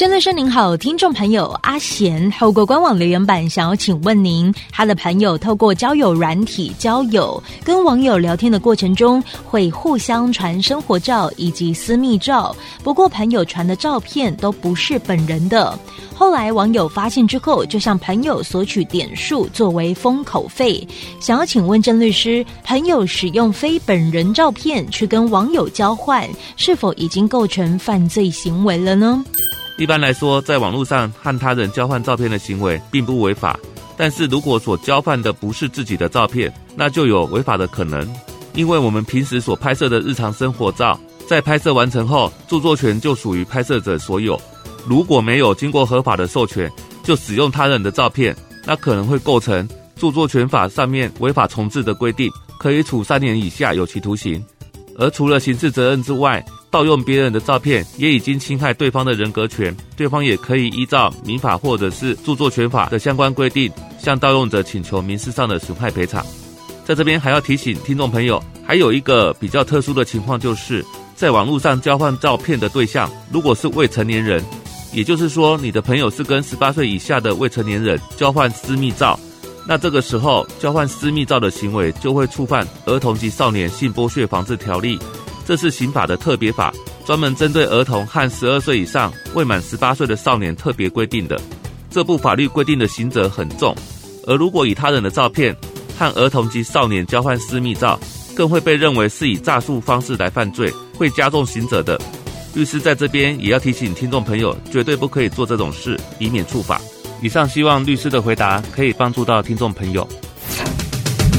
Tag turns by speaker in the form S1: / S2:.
S1: 郑律师您好，听众朋友阿贤透过官网留言板想要请问您，他的朋友透过交友软体交友，跟网友聊天的过程中会互相传生活照以及私密照，不过朋友传的照片都不是本人的。后来网友发现之后，就向朋友索取点数作为封口费，想要请问郑律师，朋友使用非本人照片去跟网友交换，是否已经构成犯罪行为了呢？
S2: 一般来说，在网络上和他人交换照片的行为并不违法，但是如果所交换的不是自己的照片，那就有违法的可能。因为我们平时所拍摄的日常生活照，在拍摄完成后，著作权就属于拍摄者所有。如果没有经过合法的授权就使用他人的照片，那可能会构成著作权法上面违法重制的规定，可以处三年以下有期徒刑。而除了刑事责任之外，盗用别人的照片也已经侵害对方的人格权，对方也可以依照民法或者是著作权法的相关规定，向盗用者请求民事上的损害赔偿。在这边还要提醒听众朋友，还有一个比较特殊的情况，就是在网络上交换照片的对象，如果是未成年人，也就是说你的朋友是跟十八岁以下的未成年人交换私密照，那这个时候交换私密照的行为就会触犯《儿童及少年性剥削防治条例》。这是刑法的特别法，专门针对儿童和十二岁以上未满十八岁的少年特别规定的。这部法律规定的刑责很重，而如果以他人的照片和儿童及少年交换私密照，更会被认为是以诈术方式来犯罪，会加重刑责的。律师在这边也要提醒听众朋友，绝对不可以做这种事，以免触法。以上希望律师的回答可以帮助到听众朋友。